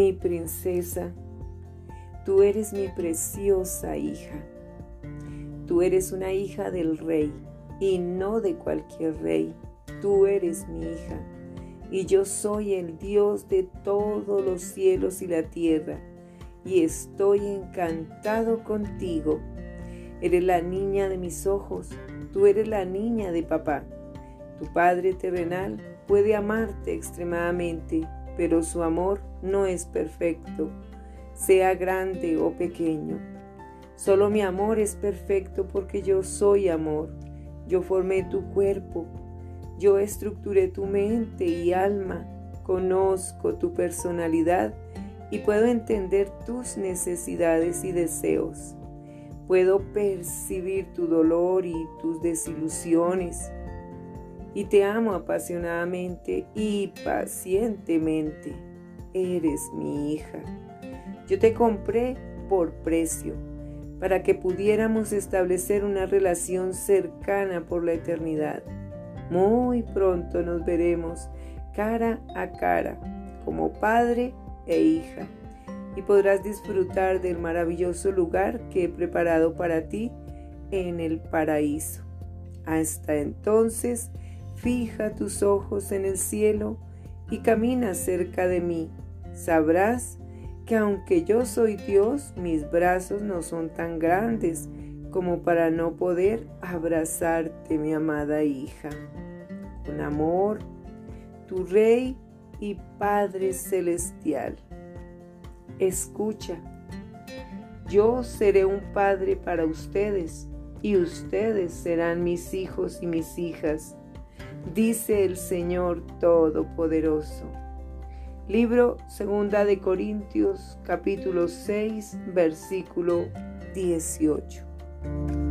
mi princesa, tú eres mi preciosa hija. Tú eres una hija del rey y no de cualquier rey. Tú eres mi hija y yo soy el Dios de todos los cielos y la tierra y estoy encantado contigo. Eres la niña de mis ojos, tú eres la niña de papá. Tu Padre terrenal puede amarte extremadamente, pero su amor no es perfecto, sea grande o pequeño. Solo mi amor es perfecto porque yo soy amor. Yo formé tu cuerpo, yo estructuré tu mente y alma, conozco tu personalidad y puedo entender tus necesidades y deseos. Puedo percibir tu dolor y tus desilusiones. Y te amo apasionadamente y pacientemente. Eres mi hija. Yo te compré por precio para que pudiéramos establecer una relación cercana por la eternidad. Muy pronto nos veremos cara a cara como padre e hija y podrás disfrutar del maravilloso lugar que he preparado para ti en el paraíso. Hasta entonces, fija tus ojos en el cielo y camina cerca de mí. Sabrás que aunque yo soy Dios, mis brazos no son tan grandes como para no poder abrazarte, mi amada hija. Con amor, tu Rey y Padre Celestial. Escucha, yo seré un Padre para ustedes y ustedes serán mis hijos y mis hijas, dice el Señor Todopoderoso. Libro Segunda de Corintios capítulo 6 versículo 18.